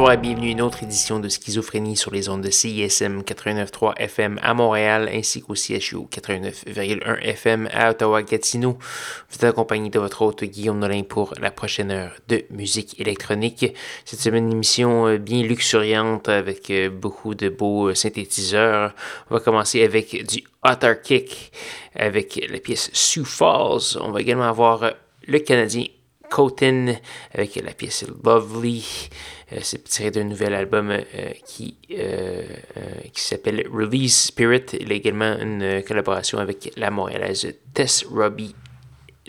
Bonsoir et bienvenue à une autre édition de Schizophrénie sur les ondes de CISM 89.3 FM à Montréal ainsi qu'au CHU 89.1 FM à Ottawa-Gatineau. Vous êtes accompagné de votre hôte Guillaume Nolin pour la prochaine heure de musique électronique. Cette semaine, une émission euh, bien luxuriante avec euh, beaucoup de beaux euh, synthétiseurs. On va commencer avec du Otter Kick avec la pièce Sioux Falls. On va également avoir le Canadien Cotin avec la pièce Lovely. Euh, c'est tiré d'un nouvel album euh, qui, euh, qui s'appelle Release Spirit. Il a également une collaboration avec la montréalaise Tess Robbie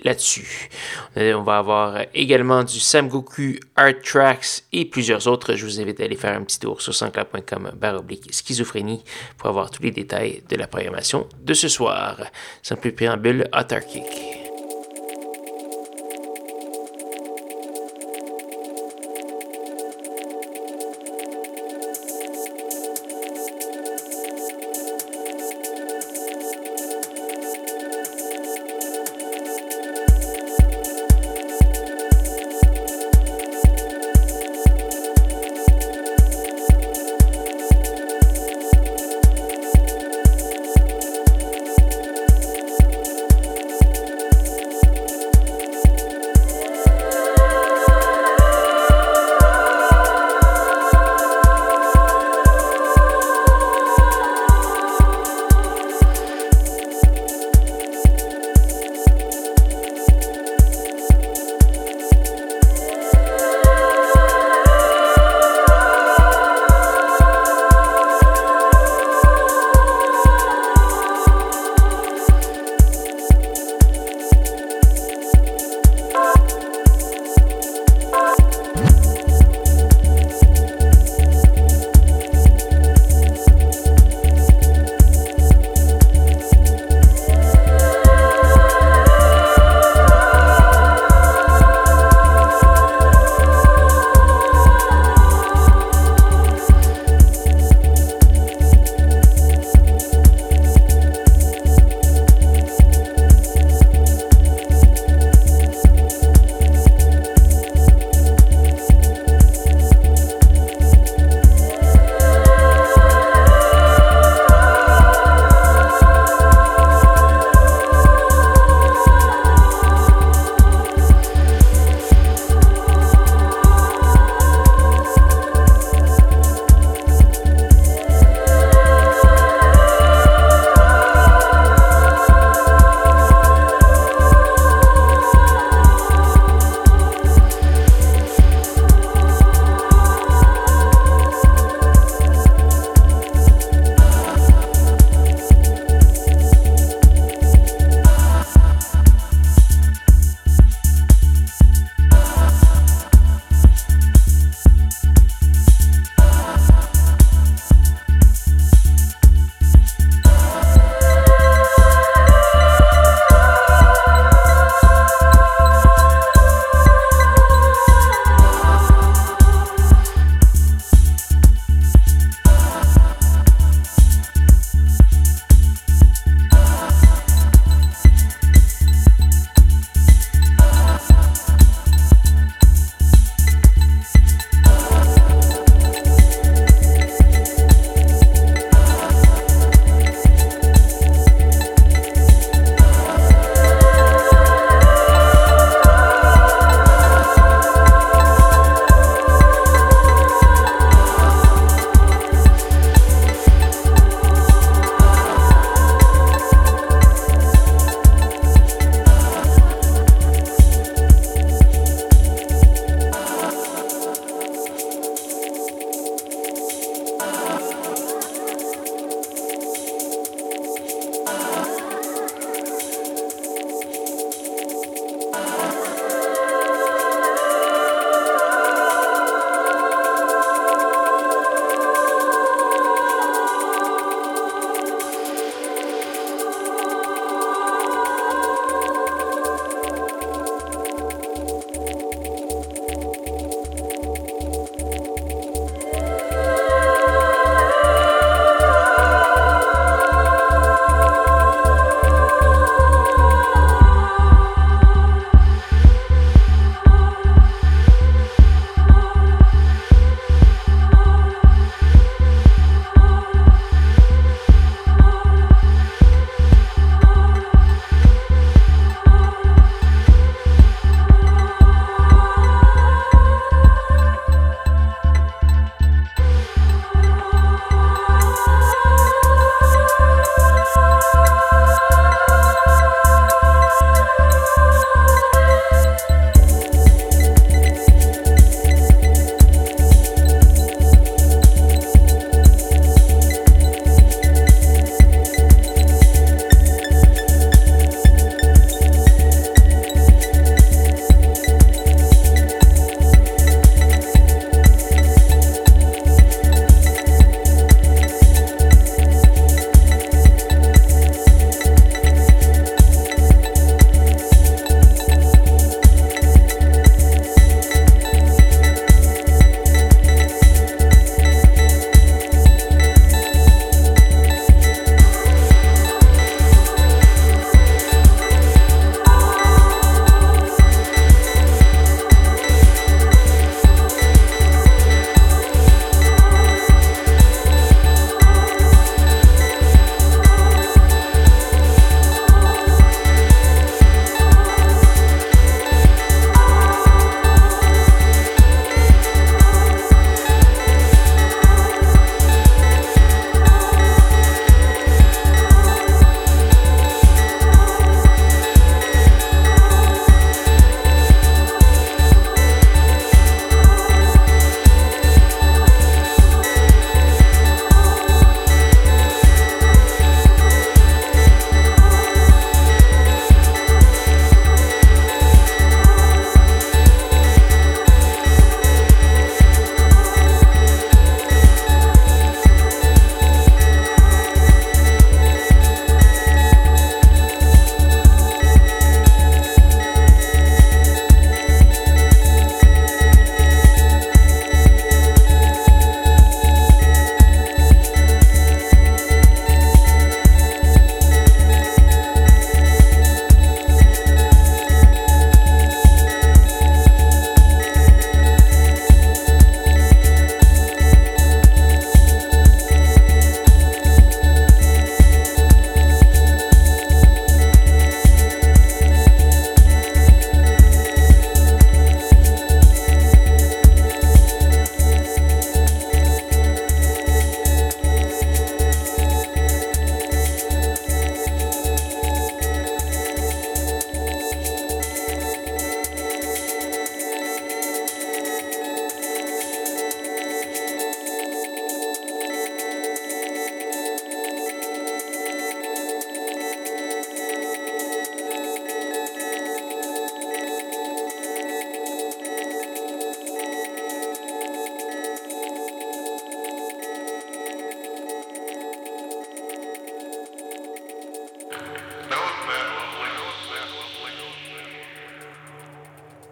là-dessus. On va avoir également du Sam Goku Art Tracks et plusieurs autres. Je vous invite à aller faire un petit tour sur sanscloud.com baroblique schizophrénie pour avoir tous les détails de la programmation de ce soir. Sans plus préambule,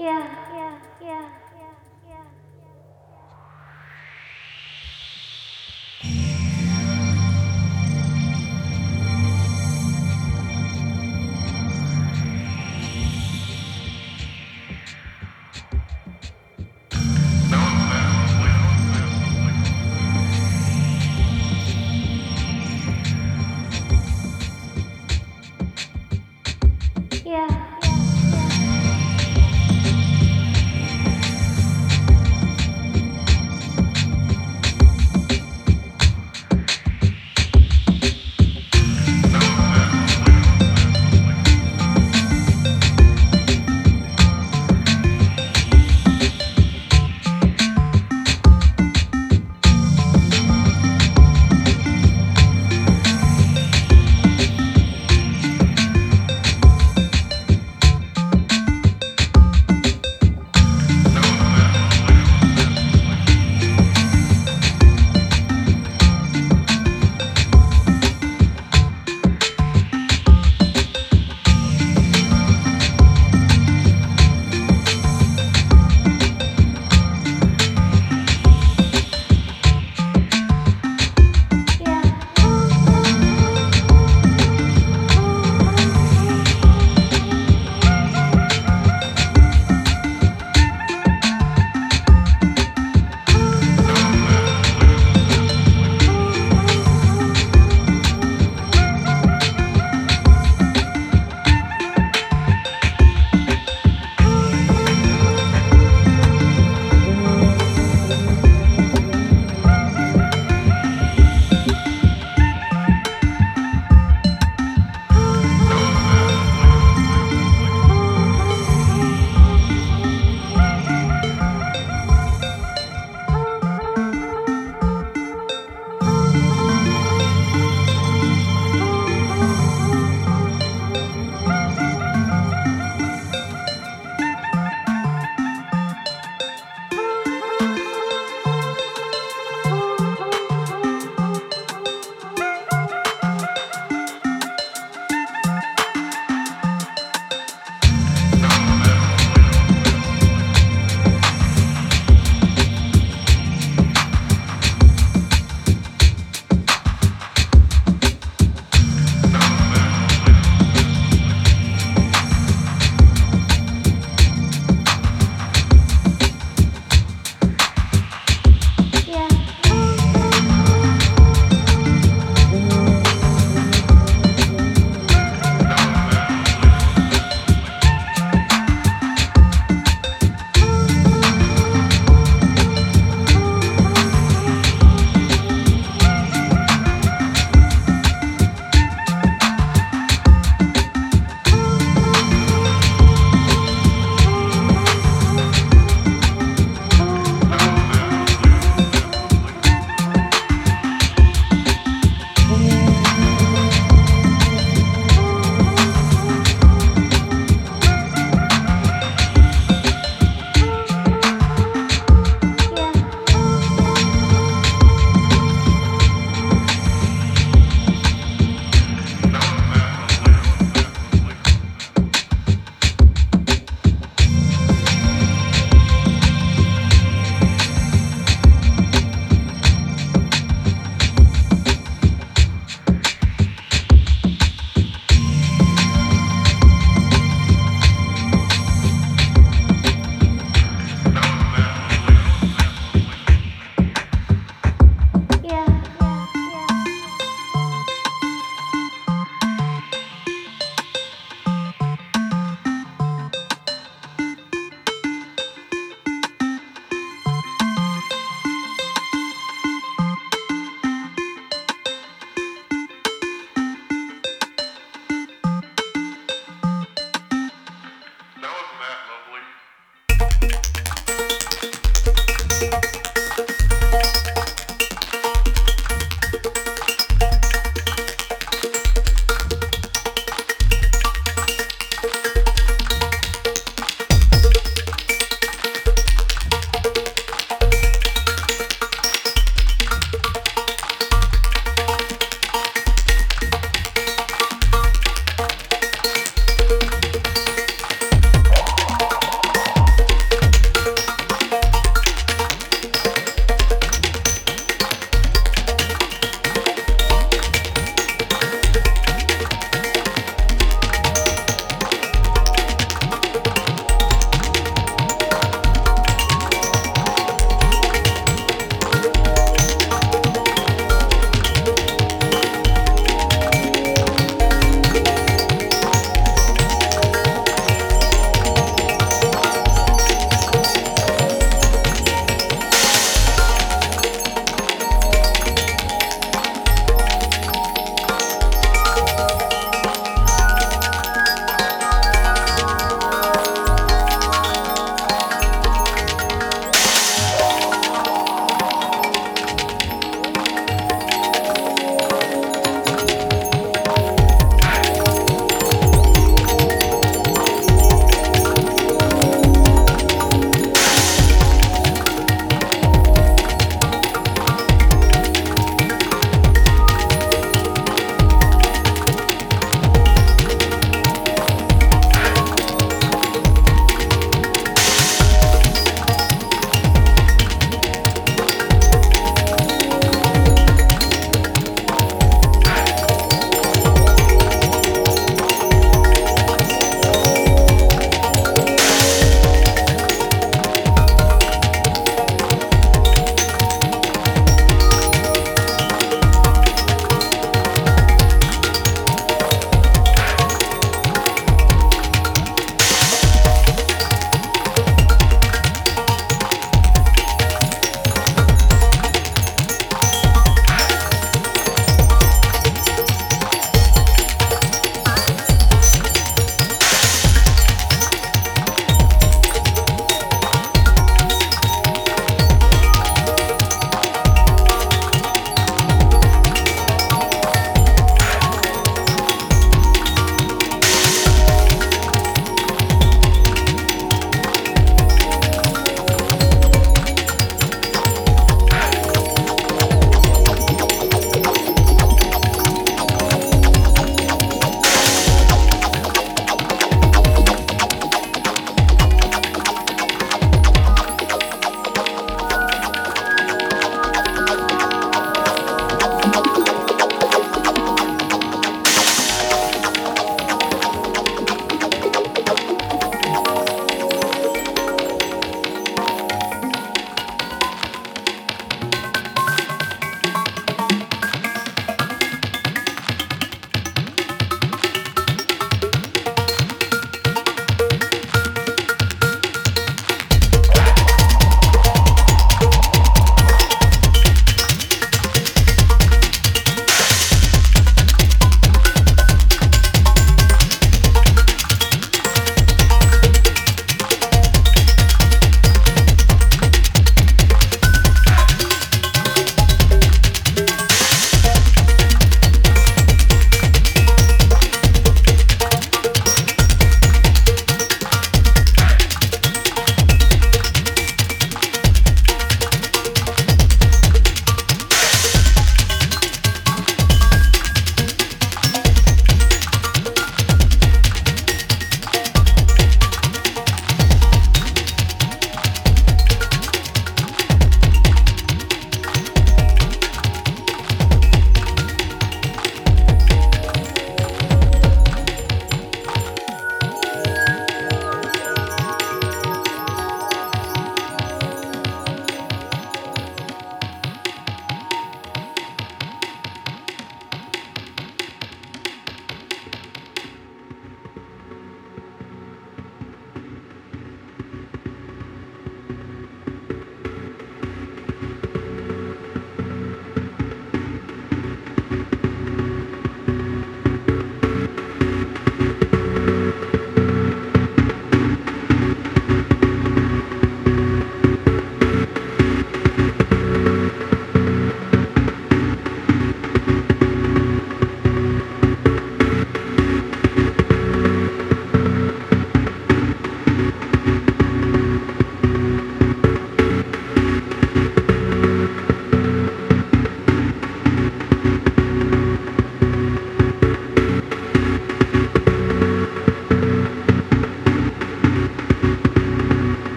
Yeah.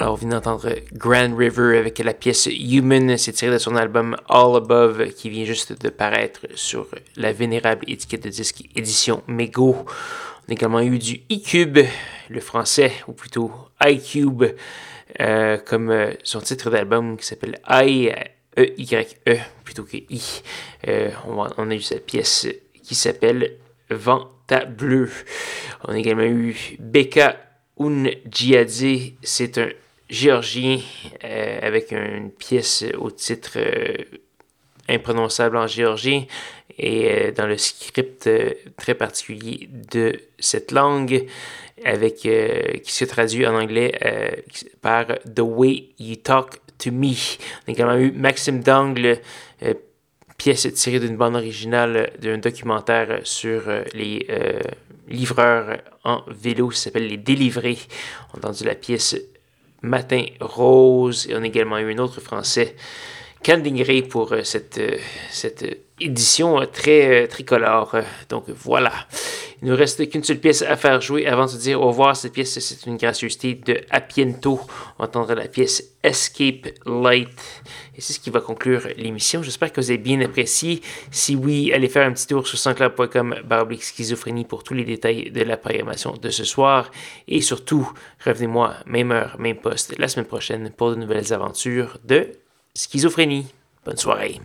Autarkic. d'entendre Grand River avec la pièce Human. C'est tiré de son album All Above qui vient juste de paraître sur la vénérable étiquette de disque édition Mego. On a également eu du E-Cube, le français, ou plutôt iCube, comme son titre d'album qui s'appelle I. E-Y-E plutôt que I. on, on, a eu cette pièce qui s'appelle Venta Bleu. On a également eu Beka Unjiadze, c'est un géorgien avec une pièce au titre imprononçable en géorgien et euh, dans le script euh, très particulier de cette langue avec euh, qui se traduit en anglais par The Way You Talk to Me. On a également eu Maxime Dangle, pièce tirée d'une bande originale d'un documentaire sur les livreurs en vélo, ça s'appelle Les Délivrés. On a entendu la pièce Matin Rose et on a également eu un autre français Candingray pour euh, cette, euh, cette édition euh, très tricolore. Donc voilà. Il nous reste qu'une seule pièce à faire jouer avant de dire au revoir. Cette pièce, c'est une gracieuseté de Apiento. On entendra la pièce Escape Light. Et c'est ce qui va conclure l'émission. J'espère que vous avez bien apprécié. Si oui, allez faire un petit tour sur sanscloud.com baroblique schizophrénie pour tous les détails de la programmation de ce soir. Et surtout, revenez-moi, même heure, même poste, la semaine prochaine pour de nouvelles aventures de Schizophrénie. Bonne soirée.